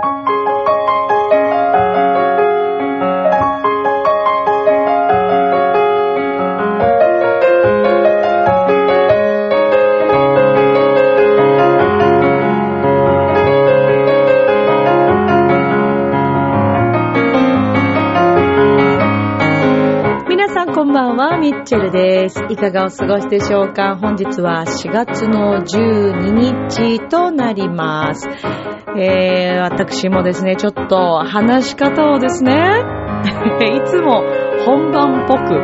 thank you チェルです。いかがお過ごしでしょうか？本日は4月の12日となります。えー、私もですね、ちょっと話し方をですね、いつも本番っぽく、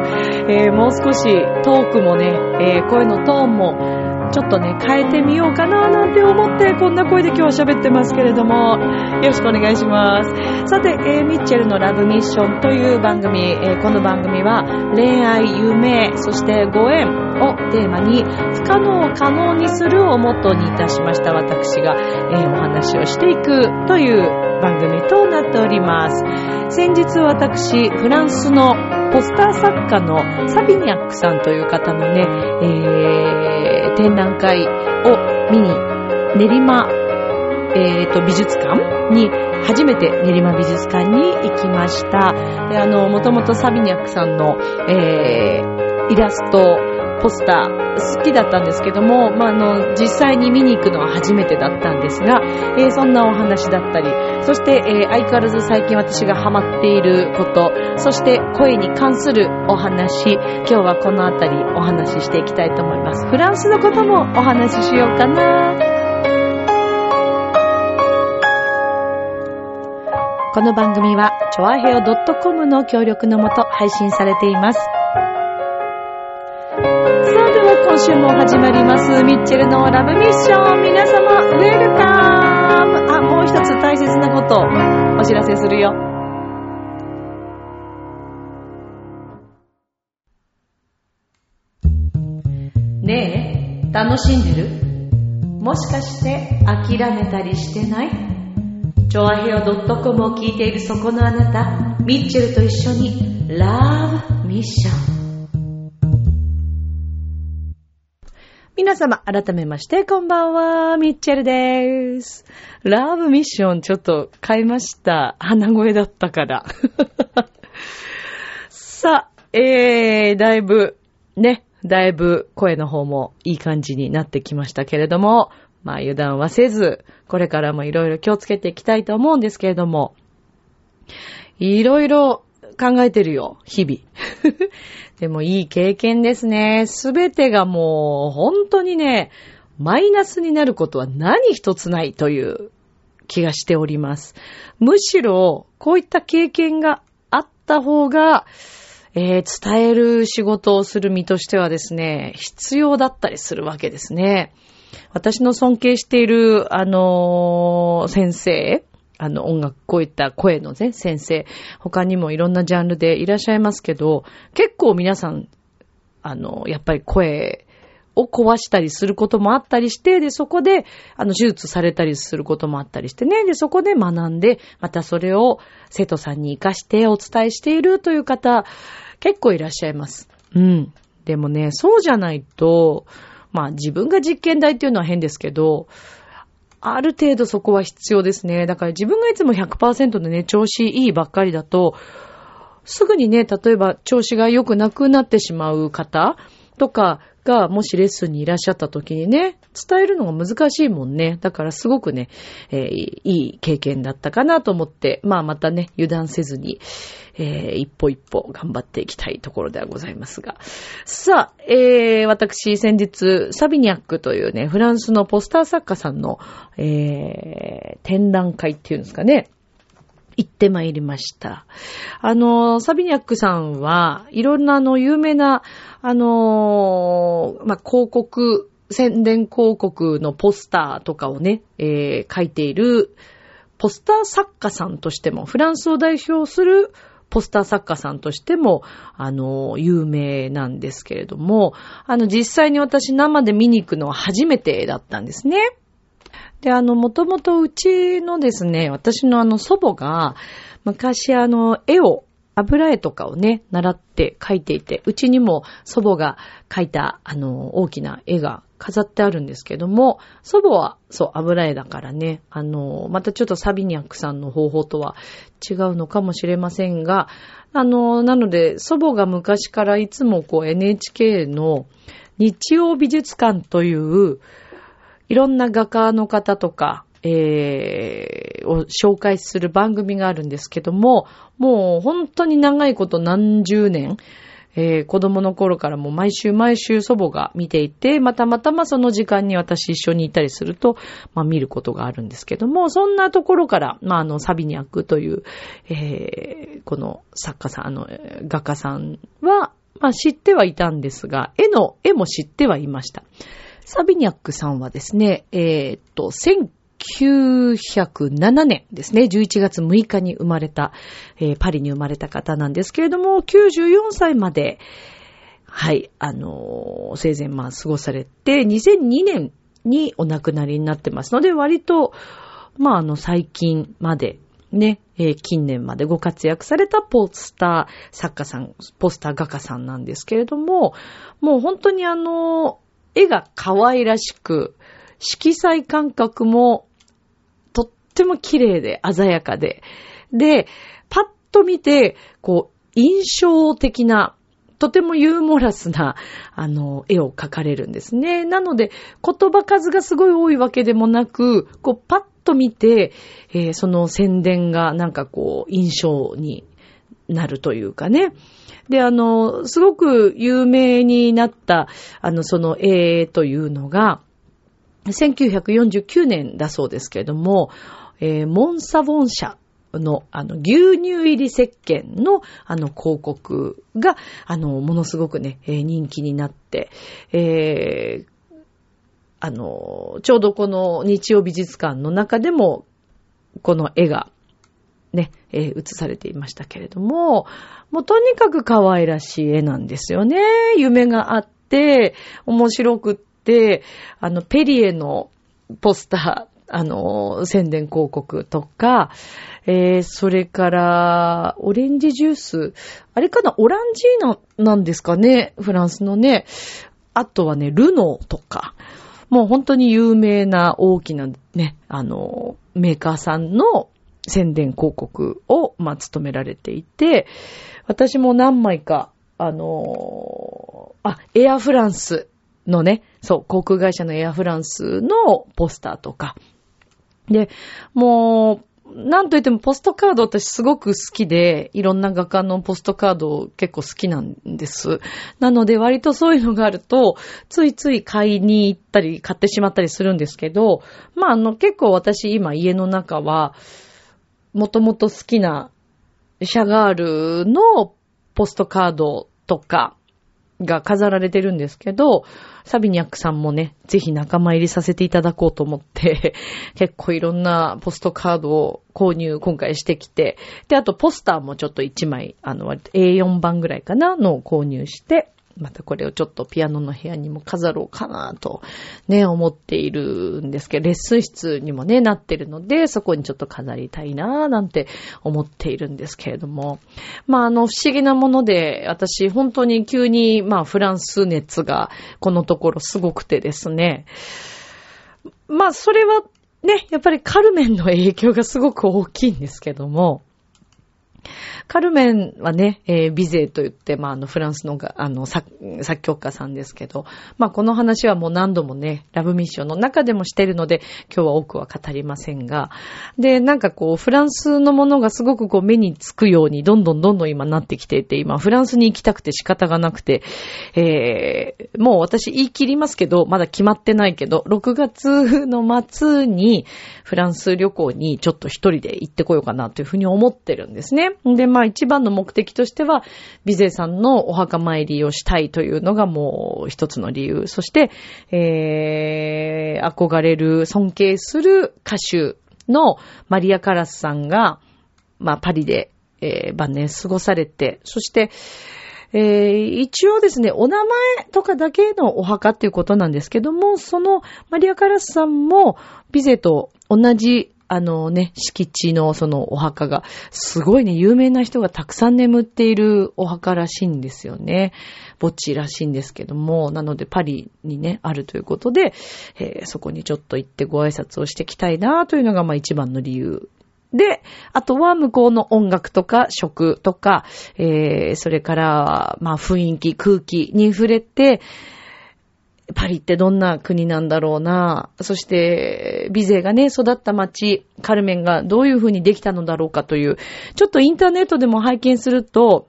えーもう少しトークもね、えー声のトーンもちょっとね、変えてみようかななんて思って、こんな声で今日は喋ってますけれども、よろしくお願いします。さて、えーミッチェルのラブミッションという番組、えーこの番組は恋愛、夢、そしてご縁をテーマに不可能を可能にするをモットーにいたしました私が、えーお話をしていくという番組となっております。先日私、フランスのポスター作家のサビニャックさんという方のね、えー展覧会を見に練馬、えーと美術館に初めて練馬美術館に行きました。で、あの、もともとサビニャックさんの、えーイラスト、ポスター、好きだったんですけども、まあ、の、実際に見に行くのは初めてだったんですが、えーそんなお話だったり、そして、えー相変わらず最近私がハマっていること、そして声に関するお話、今日はこのあたりお話ししていきたいと思います。フランスのこともお話ししようかな。この番組は、ちょあへよ .com の協力のもと配信されています。今週も始まります、ミッチェルのラブミッション。皆様、ウェルカムあ、もう一つ大切なことをお知らせするよ。ねえ、楽しんでる？もしかして諦めたりしてない？チョアヘオ .com を聞いているそこのあなた、ミッチェルと一緒にラブミッション。皆様、改めまして、こんばんは、ミッチェルです。ラブミッション、ちょっと変えました。鼻声だったから。さあ、えー、だいぶ、ね、だいぶ声の方もいい感じになってきましたけれども、まあ油断はせず、これからもいろいろ気をつけていきたいと思うんですけれども、いろいろ考えてるよ、日々。でもいい経験ですね。すべてがもう本当にね、マイナスになることは何一つないという気がしております。むしろ、こういった経験があった方が、えー伝える仕事をする身としてはですね、必要だったりするわけですね。私の尊敬している、あのー先生、あの、音楽、こういった声のね、先生、他にもいろんなジャンルでいらっしゃいますけど、結構皆さん、あの、やっぱり声を壊したりすることもあったりして、で、そこで、あの、手術されたりすることもあったりしてね、で、そこで学んで、またそれを生徒さんに活かしてお伝えしているという方、結構いらっしゃいます。うん。でもね、そうじゃないと、まあ自分が実験台っていうのは変ですけど、ある程度そこは必要ですね。だから自分がいつも100%でね、調子いいばっかりだと、すぐにね、例えば調子が良くなくなってしまう方とかが、もしレッスンにいらっしゃった時にね、伝えるのが難しいもんね。だからすごくね、えーいい経験だったかなと思って、まあまたね、油断せずに、えー一歩一歩頑張っていきたいところではございますが。さあ、えー、私先日、サビニャックというね、フランスのポスター作家さんの、えー、展覧会っていうんですかね。行ってまいりました。あの、サビニャックさんは、いろんなあの、有名な、あの、まあ、広告、宣伝広告のポスターとかをね、えー書いている、ポスター作家さんとしても、フランスを代表するポスター作家さんとしても、あの、有名なんですけれども、あの、実際に私生で見に行くのは初めてだったんですね。で、あの、もともとうちのですね、私のあの祖母が、昔あの、絵を、油絵とかをね、習って描いていて、うちにも祖母が描いた、あの、大きな絵が飾ってあるんですけども、祖母は、そう、油絵だからね、あの、またちょっとサビニャックさんの方法とは違うのかもしれませんが、あの、なので、祖母が昔からいつもこう NHK の日曜美術館という、いろんな画家の方とか、えー、を紹介する番組があるんですけども、もう本当に長いこと何十年、えー、子供の頃からも毎週毎週祖母が見ていて、またまたまその時間に私一緒にいたりすると、まあ見ることがあるんですけども、そんなところから、まああの、サビニャックという、えー、この作家さん、あの、画家さんは、まあ知ってはいたんですが、絵の、絵も知ってはいました。サビニャックさんはですね、えー、っと、1907年ですね、11月6日に生まれた、えー、パリに生まれた方なんですけれども、94歳まで、はい、あのー、生前まあ過ごされて、2002年にお亡くなりになってますので、割と、まああの、最近まで、ね、えー、近年までご活躍されたポスター作家さん、ポスター画家さんなんですけれども、もう本当にあの、絵が可愛らしく、色彩感覚もとっても綺麗で鮮やかで、で、パッと見て、こう、印象的な、とてもユーモラスな、あの、絵を描かれるんですね。なので、言葉数がすごい多いわけでもなく、こう、パッと見て、えー、その宣伝がなんかこう、印象になるというかね。で、あの、すごく有名になった、あの、その絵というのが、1949年だそうですけれども、えー、モンサボン社の、あの、牛乳入り石鹸の、あの、広告が、あの、ものすごくね、えー、人気になって、えー、あの、ちょうどこの日曜美術館の中でも、この絵が、ね、えー、映されていましたけれども、もうとにかく可愛らしい絵なんですよね。夢があって、面白くって、あの、ペリエのポスター、あの、宣伝広告とか、えー、それから、オレンジジュース。あれかなオランジーナなんですかねフランスのね。あとはね、ルノーとか。もう本当に有名な大きなね、あの、メーカーさんの宣伝広告を、まあ、務められていて、私も何枚か、あのー、あ、エアフランスのね、そう、航空会社のエアフランスのポスターとか。で、もう、なんといってもポストカード私すごく好きで、いろんな画家のポストカード結構好きなんです。なので割とそういうのがあると、ついつい買いに行ったり買ってしまったりするんですけど、まああの結構私今家の中は、もともと好きなシャガールのポストカードとかが飾られてるんですけど、サビニャックさんもね、ぜひ仲間入りさせていただこうと思って、結構いろんなポストカードを購入今回してきて、で、あとポスターもちょっと1枚、あの、割と A4 番ぐらいかなのを購入して、またこれをちょっとピアノの部屋にも飾ろうかなとね、思っているんですけど、レッスン室にもね、なってるので、そこにちょっと飾りたいななんて思っているんですけれども。まあ、あの、不思議なもので、私、本当に急に、まあ、フランス熱がこのところすごくてですね。まあ、それはね、やっぱりカルメンの影響がすごく大きいんですけども、カルメンはね、えー、ビゼーと言って、まあ、あの、フランスのが、あの、作、作曲家さんですけど、まあ、この話はもう何度もね、ラブミッションの中でもしてるので、今日は多くは語りませんが、で、なんかこう、フランスのものがすごくこう、目につくように、どんどんどんどん今なってきていて、今、フランスに行きたくて仕方がなくて、えー、もう私言い切りますけど、まだ決まってないけど、6月の末に、フランス旅行にちょっと一人で行ってこようかなというふうに思ってるんですね。で、まあ一番の目的としては、ビゼさんのお墓参りをしたいというのがもう一つの理由。そして、えー、憧れる、尊敬する歌手のマリア・カラスさんが、まあパリで、えー、晩年過ごされて、そして、えー、一応ですね、お名前とかだけのお墓っていうことなんですけども、そのマリア・カラスさんもビゼと同じあのね、敷地のそのお墓が、すごいね、有名な人がたくさん眠っているお墓らしいんですよね。墓地らしいんですけども、なのでパリにね、あるということで、えー、そこにちょっと行ってご挨拶をしてきたいなというのが、まあ一番の理由で、あとは向こうの音楽とか食とか、えー、それから、まあ雰囲気、空気に触れて、パリってどんな国なんだろうな。そして、ビゼがね、育った街、カルメンがどういうふうにできたのだろうかという、ちょっとインターネットでも拝見すると、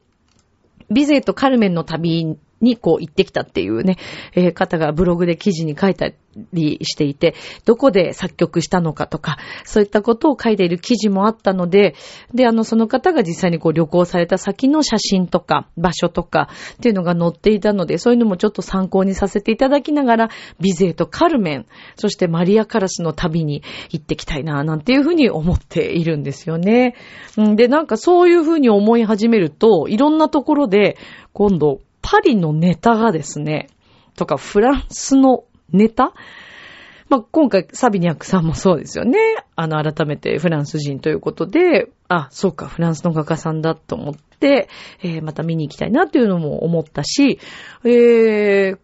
ビゼとカルメンの旅にこう行ってきたっていうね、えー、方がブログで記事に書いたりしていて、どこで作曲したのかとか、そういったことを書いている記事もあったので、で、あの、その方が実際にこう旅行された先の写真とか、場所とかっていうのが載っていたので、そういうのもちょっと参考にさせていただきながら、ビゼーとカルメン、そしてマリアカラスの旅に行ってきたいな、なんていうふうに思っているんですよね。で、なんかそういうふうに思い始めると、いろんなところで、今度、パリのネタがですね、とかフランスのネタ？まあ、今回、サビニャックさんもそうですよね。あの、改めてフランス人ということで、あ、そうか、フランスの画家さんだと思って、えー、また見に行きたいなっていうのも思ったし、えー、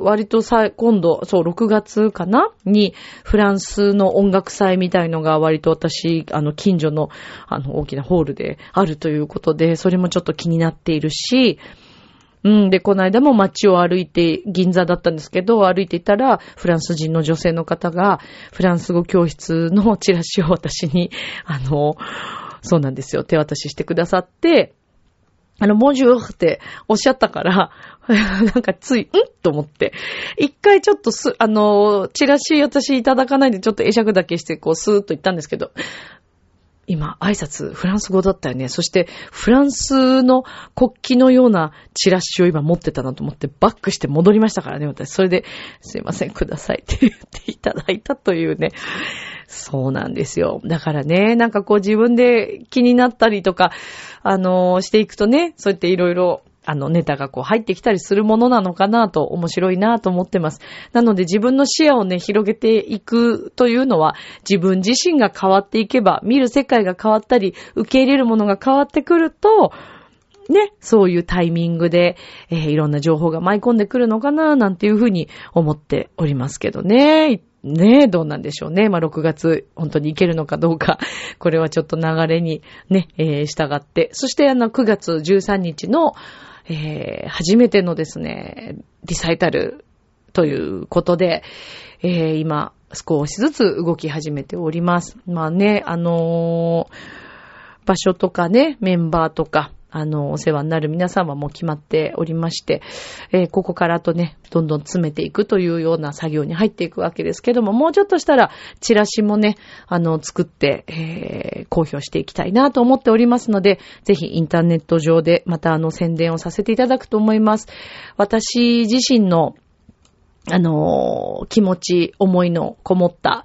割とさ、今度、そう、6月かな？に、フランスの音楽祭みたいのが割と私、あの、近所の、あの、大きなホールであるということで、それもちょっと気になっているし、うん。で、この間も街を歩いて、銀座だったんですけど、歩いていたら、フランス人の女性の方が、フランス語教室のチラシを私に、あの、そうなんですよ、手渡ししてくださって、あの、モジューっておっしゃったから、なんかつい、ん？と思って。一回ちょっとす、あの、チラシ私いただかないでちょっと会釈だけして、こう、スーッと言ったんですけど、今、挨拶、フランス語だったよね。そして、フランスの国旗のようなチラシを今持ってたなと思って、バックして戻りましたからね、私。それで、すいません、くださいって 言っていただいたというね。そうなんですよ。だからね、なんかこう自分で気になったりとか、あのー、していくとね、そうやっていろいろあの、ネタがこう入ってきたりするものなのかなと、面白いなと思ってます。なので自分の視野をね、広げていくというのは、自分自身が変わっていけば、見る世界が変わったり、受け入れるものが変わってくると、ね、そういうタイミングで、えー、いろんな情報が舞い込んでくるのかな、なんていうふうに思っておりますけどね。ねえ、どうなんでしょうね。まあ、6月、本当に行けるのかどうか、これはちょっと流れにね、えー、従って。そして、あの、9月13日の、えー、初めてのですね、リサイタルということで、えー、今、少しずつ動き始めております。まあね、あのー、場所とかね、メンバーとか、あの、お世話になる皆様も決まっておりまして、えー、ここからとね、どんどん詰めていくというような作業に入っていくわけですけども、もうちょっとしたら、チラシもね、あの、作って、えー、公表していきたいなと思っておりますので、ぜひインターネット上でまたあの宣伝をさせていただくと思います。私自身のあの気持ち、思いのこもった、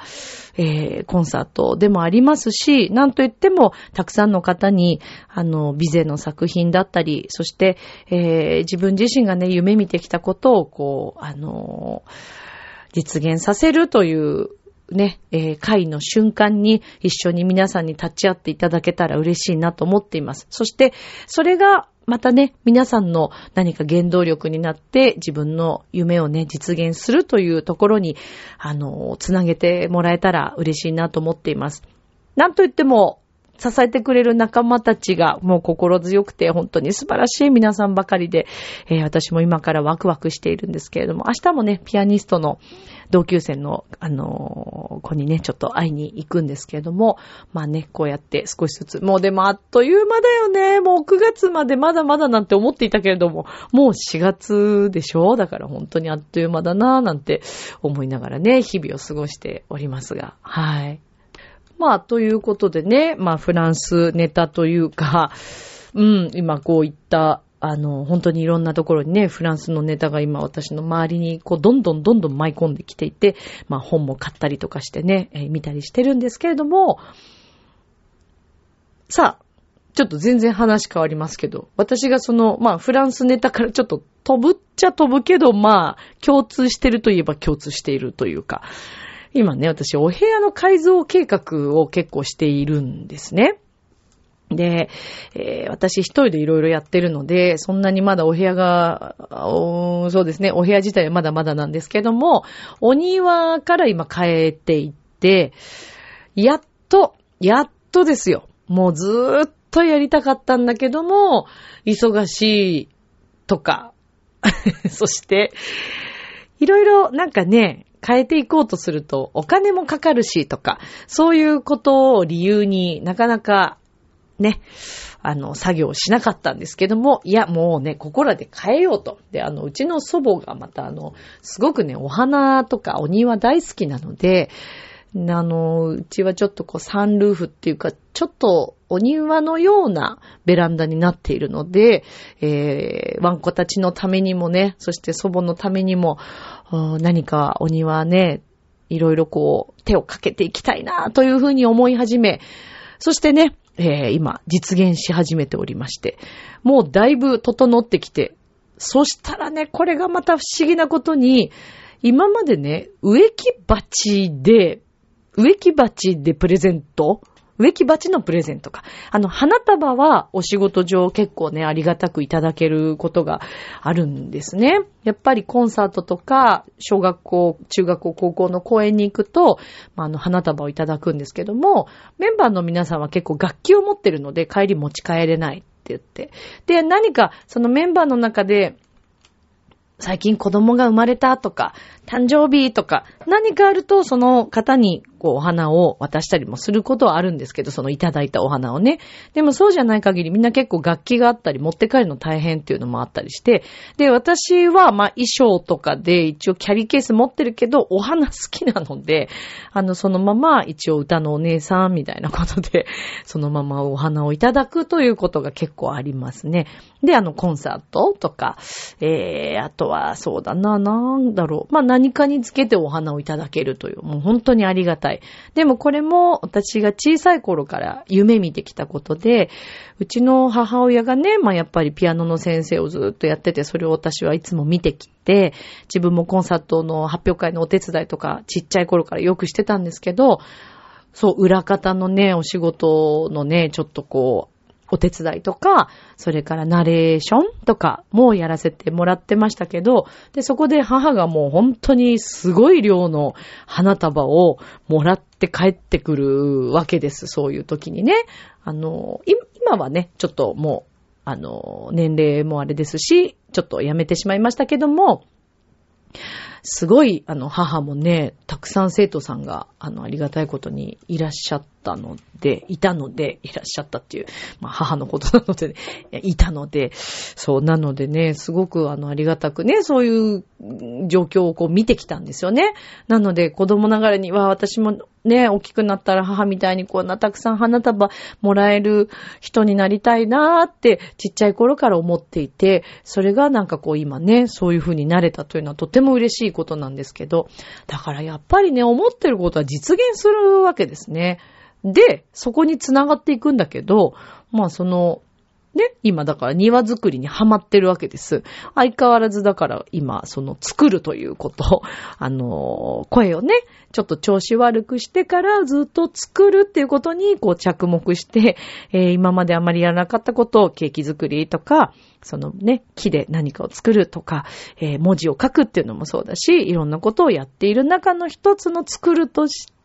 えー、コンサートでもありますし、なんといっても、たくさんの方に、あの、ビゼの作品だったり、そして、えー、自分自身がね、夢見てきたことを、こう、あの実現させるというね、えー、会の瞬間に一緒に皆さんに立ち会っていただけたら嬉しいなと思っています。そして、それがまたね、皆さんの何か原動力になって自分の夢をね、実現するというところに、あの、つなげてもらえたら嬉しいなと思っています。なんといっても、支えてくれる仲間たちがもう心強くて本当に素晴らしい皆さんばかりで、えー、私も今からワクワクしているんですけれども、明日もね、ピアニストの同級生の、あのー、子にね、ちょっと会いに行くんですけれども、まあね、こうやって少しずつ、もうでもあっという間だよね。もう9月までまだまだなんて思っていたけれども、もう4月でしょ？だから本当にあっという間だなぁなんて思いながらね、日々を過ごしておりますが、はい。まあ、ということでね、まあ、フランスネタというか、うん、今こういった、あの、本当にいろんなところにね、フランスのネタが今私の周りにこう、どんどんどんどん舞い込んできていて、まあ本も買ったりとかしてね、えー、見たりしてるんですけれども、さあ、ちょっと全然話変わりますけど、私がその、まあフランスネタからちょっと飛ぶっちゃ飛ぶけど、まあ共通してるといえば共通しているというか、今ね、私お部屋の改造計画を結構しているんですね。で、えー、私一人でいろいろやってるので、そんなにまだお部屋が、そうですね、お部屋自体はまだまだなんですけども、お庭から今変えていって、やっと、やっとですよ。もうずーっとやりたかったんだけども、忙しいとか、そして、いろいろなんかね、変えていこうとするとお金もかかるしとか、そういうことを理由になかなかね、あの、作業しなかったんですけども、いや、もうね、ここらで変えようと。で、あの、うちの祖母がまたあの、すごくね、お花とかお庭大好きなので、あの、うちはちょっとこうサンルーフっていうか、ちょっとお庭のようなベランダになっているので、えー、ワンコたちのためにもね、そして祖母のためにも、何かお庭ね、いろいろこう手をかけていきたいなというふうに思い始め、そしてね、えー、今実現し始めておりまして、もうだいぶ整ってきて、そしたらね、これがまた不思議なことに、今までね、植木鉢で植木鉢でプレゼント植木鉢のプレゼントか。あの、花束はお仕事上結構ね、ありがたくいただけることがあるんですね。やっぱりコンサートとか、小学校、中学校、高校の公演に行くと、まあ、あの、花束をいただくんですけども、メンバーの皆さんは結構楽器を持ってるので、帰り持ち帰れないって言って。で、何か、そのメンバーの中で、最近子供が生まれたとか、誕生日とか、何かあるとその方にこうお花を渡したりもすることはあるんですけど、そのいただいたお花をね。でもそうじゃない限りみんな結構楽器があったり持って帰るの大変っていうのもあったりして、で、私はまあ衣装とかで一応キャリーケース持ってるけど、お花好きなので、あの、そのまま一応歌のお姉さんみたいなことで、そのままお花をいただくということが結構ありますね。で、あの、コンサートとか、えー、あとはそうだな、なんだろう。まあ何何かにつけてお花をいただけるという、もう本当にありがたい。でもこれも私が小さい頃から夢見てきたことで、うちの母親がね、まあやっぱりピアノの先生をずっとやってて、それを私はいつも見てきて、自分もコンサートの発表会のお手伝いとかちっちゃい頃からよくしてたんですけど、そう、裏方のね、お仕事のね、ちょっとこう、お手伝いとか、それからナレーションとかもやらせてもらってましたけど、で、そこで母がもう本当にすごい量の花束をもらって帰ってくるわけです。そういう時にね。あの、今はね、ちょっともう、あの、年齢もあれですし、ちょっとやめてしまいましたけども、すごい、あの、母もね、たくさん生徒さんが、あの、ありがたいことにいらっしゃってたので、いたので、いらっしゃったっていう、まあ、母のことなので、ね、いたので、そう、なのでね、すごく、あの、ありがたくね、そういう状況をこう見てきたんですよね。なので、子供ながらには、私もね、大きくなったら母みたいにこんなたくさん花束もらえる人になりたいなーってちっちゃい頃から思っていて、それがなんかこう今ね、そういう風になれたというのはとても嬉しいことなんですけど、だからやっぱりね、思ってることは実現するわけですね。で、そこに繋がっていくんだけど、まあその、ね、今だから庭作りにハマってるわけです。相変わらずだから今、その作るということ、あの、声をね、ちょっと調子悪くしてからずっと作るっていうことにこう着目して、えー、今まであまりやらなかったことをケーキ作りとか、そのね、木で何かを作るとか、えー、文字を書くっていうのもそうだし、いろんなことをやっている中の一つの作るとして、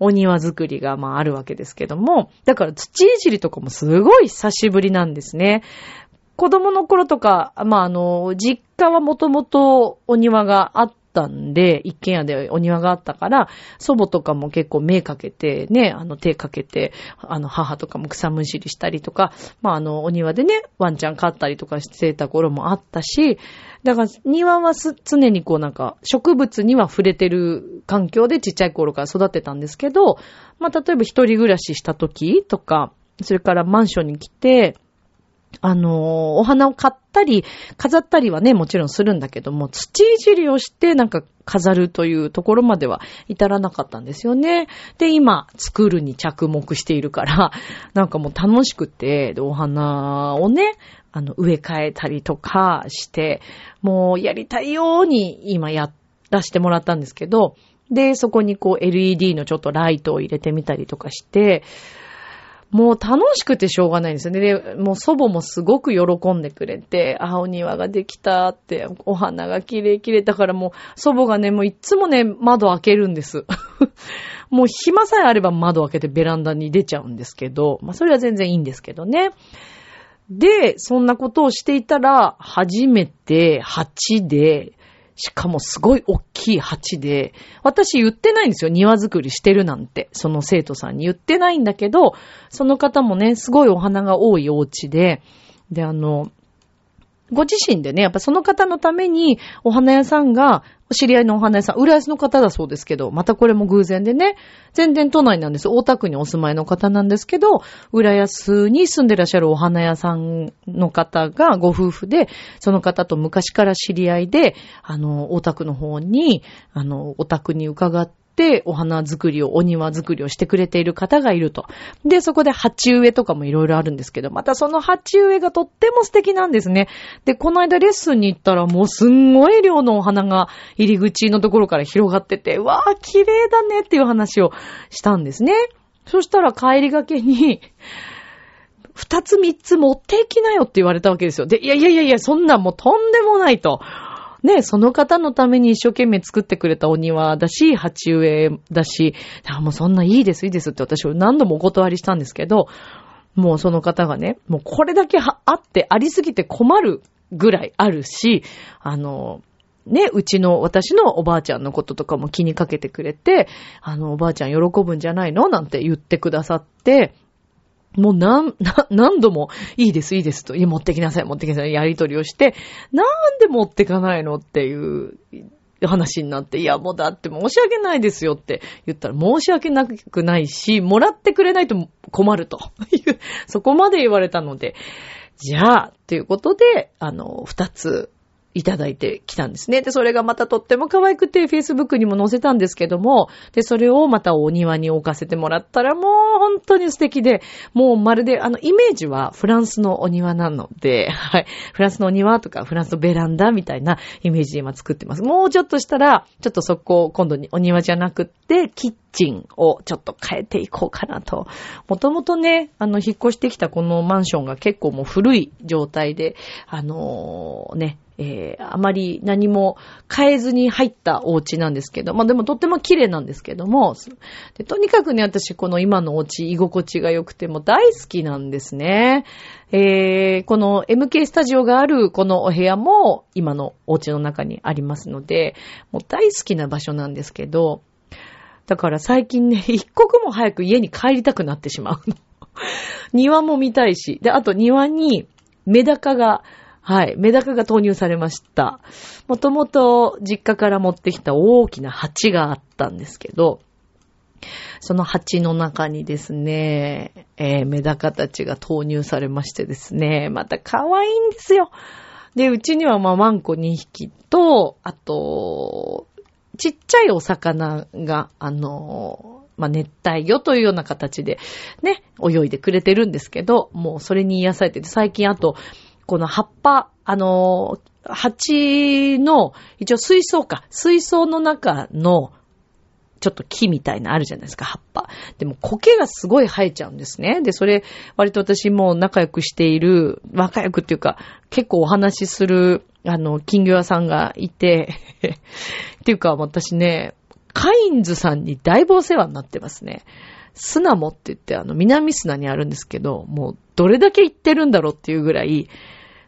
お庭作りがまああるわけですけども、だから土いじりとかもすごい久しぶりなんですね。子供の頃とか、まああの、実家はもともとお庭があったんで、一軒家でお庭があったから、祖母とかも結構目かけて、ね、あの手かけて、あの母とかも草むしりしたりとか、まああの、お庭でね、ワンちゃん飼ったりとかしてた頃もあったし、だから庭は常にこうなんか植物には触れてる環境でちっちゃい頃から育てたんですけど、まあ例えば一人暮らしした時とか、それからマンションに来て、あの、お花を買ったり、飾ったりはね、もちろんするんだけども、土いじりをしてなんか飾るというところまでは至らなかったんですよね。で、今、作るに着目しているから、なんかもう楽しくて、お花をね、あの、植え替えたりとかして、もうやりたいように今やらしてもらったんですけど、で、そこにこう LED のちょっとライトを入れてみたりとかして、もう楽しくてしょうがないんですよね。で、もう祖母もすごく喜んでくれて、あ、お庭ができたって、お花が綺麗綺麗だからもう祖母がね、もういつもね、窓開けるんです。もう暇さえあれば窓開けてベランダに出ちゃうんですけど、まあそれは全然いいんですけどね。で、そんなことをしていたら、初めて鉢で、しかもすごい大きい鉢で、私言ってないんですよ。庭作りしてるなんて。その生徒さんに言ってないんだけど、その方もね、すごいお花が多いお家で、で、あの、ご自身でね、やっぱその方のためにお花屋さんがお知り合いのお花屋さん、浦安の方だそうですけど、またこれも偶然でね、全然都内なんです。大田区にお住まいの方なんですけど、浦安に住んでらっしゃるお花屋さんの方がご夫婦で、その方と昔から知り合いで、あの、大田区の方に、あの、お宅に伺ってて、お花作りを、お庭作りをしてくれている方がいると。で、そこで鉢植えとかもいろいろあるんですけど、またその鉢植えがとっても素敵なんですね。で、この間レッスンに行ったらもうすんごい量のお花が入り口のところから広がってて、わー、綺麗だねっていう話をしたんですね。そしたら帰りがけに、二つ三つ持っていきなよって言われたわけですよ。で、いやいやいやいや、そんなんもうとんでもないと。ね、その方のために一生懸命作ってくれたお庭だし、鉢植えだし、あもうそんないいですいいですって私何度もお断りしたんですけど、もうその方がね、もうこれだけあってありすぎて困るぐらいあるし、あの、ね、うちの、私のおばあちゃんのこととかも気にかけてくれて、あの、おばあちゃん喜ぶんじゃないのなんて言ってくださって、もう何、何度も、いいです、いいですと、いや、持ってきなさい、持ってきなさい、やりとりをして、なんで持ってかないのっていう話になって、いや、もうだって申し訳ないですよって言ったら、申し訳なくないし、もらってくれないと困ると。いう、そこまで言われたので、じゃあ、ということで、あの、二ついただいてきたんですね。で、それがまたとっても可愛くて、Facebook にも載せたんですけども、で、それをまたお庭に置かせてもらったら、もう本当に素敵で、もうまるで、あの、イメージはフランスのお庭なので、はい。フランスのお庭とか、フランスのベランダみたいなイメージで今作ってます。もうちょっとしたら、ちょっとそこを今度にお庭じゃなくって、キッチンをちょっと変えていこうかなと。もともとね、あの、引っ越してきたこのマンションが結構もう古い状態で、あのー、ね、えー、あまり何も変えずに入ったお家なんですけど、まあでもとっても綺麗なんですけども、でとにかくね、私この今のお家居心地が良くても大好きなんですね。えー、この MK スタジオがあるこのお部屋も今のお家の中にありますので、もう大好きな場所なんですけど、だから最近ね、一刻も早く家に帰りたくなってしまう。庭も見たいし、で、あと庭にメダカがはい。メダカが投入されました。もともと実家から持ってきた大きな鉢があったんですけど、その鉢の中にですね、えー、メダカたちが投入されましてですね、また可愛いんですよ。で、うちにはまあワンコ2匹と、あと、ちっちゃいお魚が、あの、まあ、熱帯魚というような形でね、泳いでくれてるんですけど、もうそれに癒されてて、最近あと、この葉っぱ、あの、鉢の、一応水槽か、水槽の中の、ちょっと木みたいなあるじゃないですか、葉っぱ。でも苔がすごい生えちゃうんですね。で、それ、割と私も仲良くしている、仲良くっていうか、結構お話しする、あの、金魚屋さんがいて、っていうか私ね、カインズさんにだいぶお世話になってますね。スナモって言って、あの、南砂にあるんですけど、もう、どれだけ行ってるんだろうっていうぐらい、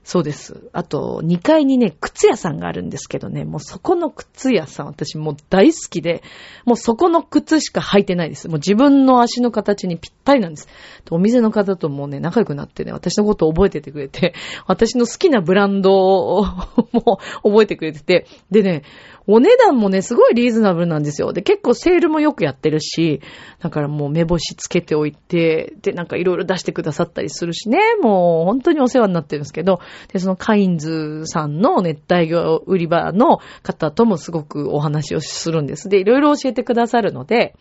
そうです。あと、2階にね、靴屋さんがあるんですけどね、もうそこの靴屋さん、私もう大好きで、もうそこの靴しか履いてないです。もう自分の足の形にぴったりなんです。お店の方ともね、仲良くなってね、私のことを覚えててくれて、私の好きなブランドを も覚えてくれてて、でね、お値段もね、すごいリーズナブルなんですよ。で、結構セールもよくやってるし、だからもう目星つけておいて、で、なんかいろいろ出してくださったりするしね、もう本当にお世話になってるんですけど、で、そのカインズさんの熱帯魚売り場の方ともすごくお話をするんです。で、いろいろ教えてくださるので、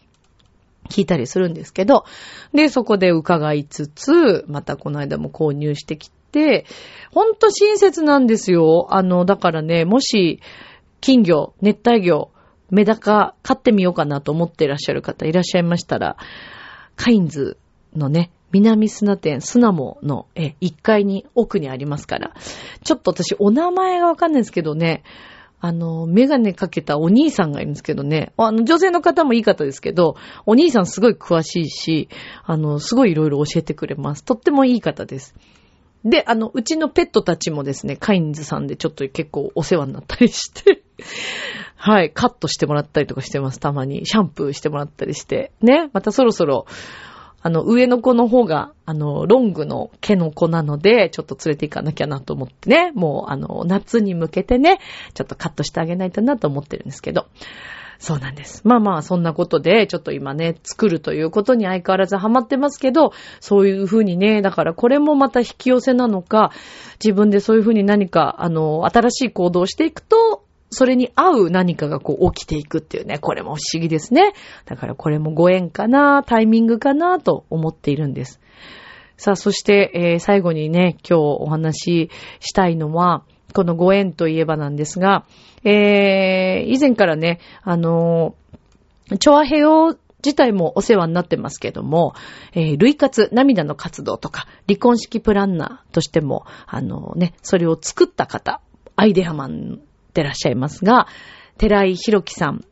聞いたりするんですけど、で、そこで伺いつつ、またこの間も購入してきて、ほんと親切なんですよ。あの、だからね、もし、金魚、熱帯魚、メダカ飼ってみようかなと思っていらっしゃる方いらっしゃいましたら、カインズのね、南砂店、スナモの、え、1階に奥にありますから、ちょっと私お名前がわかんないですけどね、あの、メガネかけたお兄さんがいるんですけどね。あの、女性の方もいい方ですけど、お兄さんすごい詳しいし、あの、すごいいろいろ教えてくれます。とってもいい方です。で、あの、うちのペットたちもですね、カインズさんでちょっと結構お世話になったりしてはい、カットしてもらったりとかしてます、たまに。シャンプーしてもらったりして。ね、またそろそろ、あの、上の子の方が、あの、ロングの毛の子なので、ちょっと連れて行かなきゃなと思ってね、もう、あの、夏に向けてね、ちょっとカットしてあげないとなと思ってるんですけど。そうなんです。まあまあ、そんなことで、ちょっと今ね、作るということに相変わらずハマってますけど、そういうふうにね、だからこれもまた引き寄せなのか、自分でそういうふうに何か、あの、新しい行動をしていくと、それに合う何かがこう起きていくっていうね、これも不思議ですね。だからこれもご縁かな、タイミングかなと思っているんです。さあ、そして、えー、最後にね、今日お話ししたいのは、このご縁といえばなんですが、えー、以前からね、あのー、チョアヘオ自体もお世話になってますけども、えー、類活、涙の活動とか、離婚式プランナーとしても、あのね、それを作った方、アイデアマンってらっしゃいますが、寺井宏樹さん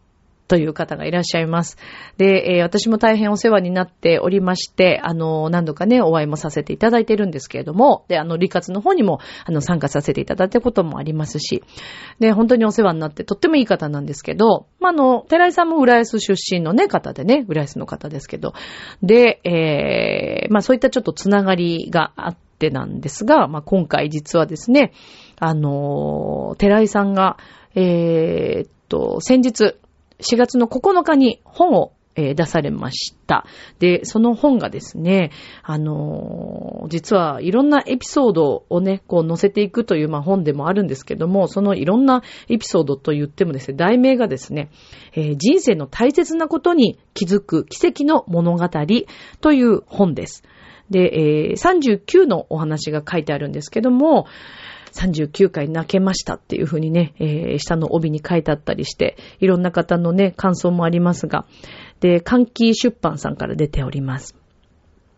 という方がいらっしゃいます。で、えー、私も大変お世話になっておりまして、あの、何度かね、お会いもさせていただいているんですけれども、で、あの、離活の方にも、あの、参加させていただいたこともありますし、で、本当にお世話になってとってもいい方なんですけど、まあ、あの、寺井さんも浦安出身のね、方でね、浦安の方ですけど、で、えー、まあ、そういったちょっとつながりがあってなんですが、まあ、今回実はですね、あの、寺井さんが、えー、っと、先日、4月の9日に本をえ出されました。で、その本がですね、あのー、実はいろんなエピソードをね、こう載せていくという、まあ、本でもあるんですけども、そのいろんなエピソードと言ってもですね、題名がですね、えー、人生の大切なことに気づく奇跡の物語という本です。で、えー、39のお話が書いてあるんですけども、39回泣けましたっていう風にね、えー、下の帯に書いてあったりして、いろんな方のね、感想もありますが、で、歓喜出版さんから出ております。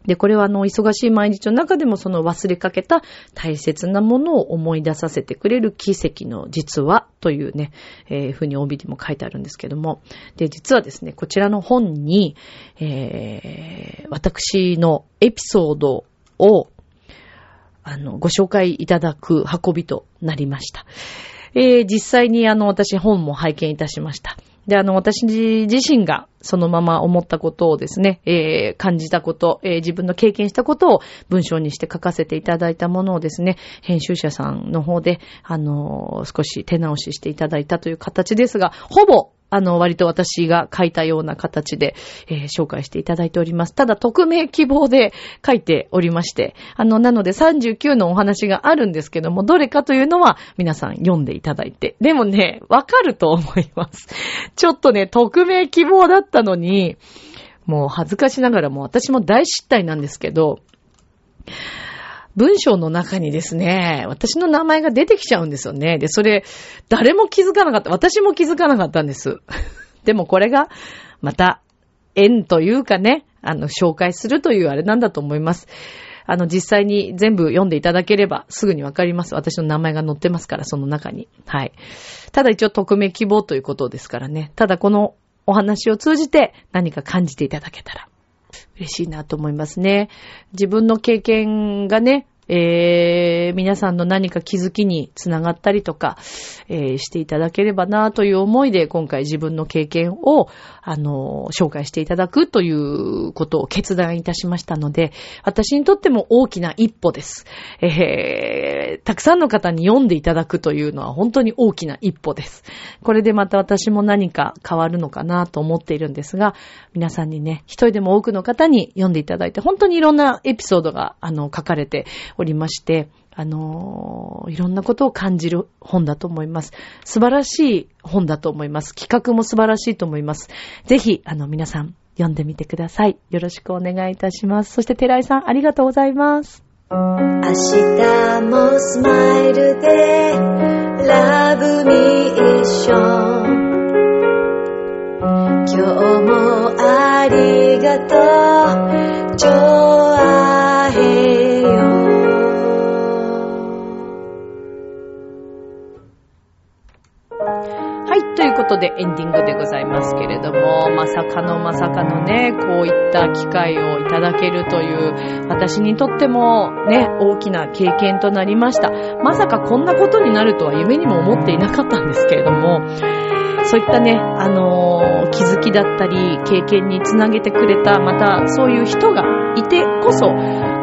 で、これはあの、忙しい毎日の中でもその忘れかけた大切なものを思い出させてくれる奇跡の実話というね、えー、ふうに帯にも書いてあるんですけども。で、実はですね、こちらの本に、えー、私のエピソードをあの、ご紹介いただく運びとなりました。えー、実際にあの、私本も拝見いたしました。で、あの、私自身がそのまま思ったことをですね、えー、感じたこと、えー、自分の経験したことを文章にして書かせていただいたものをですね、編集者さんの方で、あのー、少し手直ししていただいたという形ですが、ほぼあの、割と私が書いたような形で、えー、紹介していただいております。ただ、匿名希望で書いておりまして、あの、なので39のお話があるんですけども、どれかというのは皆さん読んでいただいて。でもね、わかると思います。ちょっとね、匿名希望だったのに、もう恥ずかしながらも私も大失態なんですけど、文章の中にですね、私の名前が出てきちゃうんですよね。で、それ、誰も気づかなかった。私も気づかなかったんです。でもこれが、また、縁というかね、あの、紹介するというあれなんだと思います。あの、実際に全部読んでいただければすぐにわかります。私の名前が載ってますから、その中に。はい。ただ一応匿名希望ということですからね。ただこのお話を通じて何か感じていただけたら嬉しいなと思いますね。自分の経験がね、えー、皆さんの何か気づきにつながったりとか、えー、していただければなという思いで今回自分の経験を、あの、紹介していただくということを決断いたしましたので、私にとっても大きな一歩です。えー、たくさんの方に読んでいただくというのは本当に大きな一歩です。これでまた私も何か変わるのかなと思っているんですが、皆さんにね、一人でも多くの方に読んでいただいて、本当にいろんなエピソードが、あの、書かれておりまして、あの、いろんなことを感じる本だと思います。素晴らしい本だと思います。企画も素晴らしいと思います。ぜひ、あの、皆さん、読んでみてください。よろしくお願いいたします。そして、寺井さん、ありがとうございます。明日もスマイルで、ラブミッション。今日もありがとう、ということでエンディングでございますけれども、まさかのまさかのね、こういった機会をいただけるという、私にとってもね、大きな経験となりました。まさかこんなことになるとは夢にも思っていなかったんですけれども、そういったね、あのー、気づきだったり、経験につなげてくれた、またそういう人がいてこそ、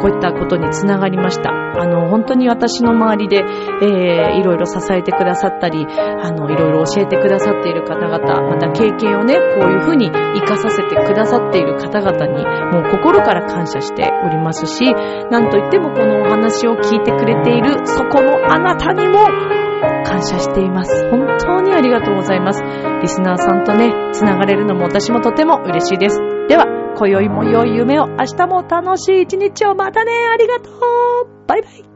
こういったことにつながりました。あの、本当に私の周りで、えー、いろいろ支えてくださったり、あの、いろいろ教えてくださっている方々、また経験をね、こういうふうに活かさせてくださっている方々に、もう心から感謝しておりますし、なんといってもこのお話を聞いてくれている、そこのあなたにも、感謝しています。本当にありがとうございます。リスナーさんとね、つながれるのも私もとても嬉しいです。では、今宵も良い夢を、明日も楽しい一日をまたね、ありがとうバイバイ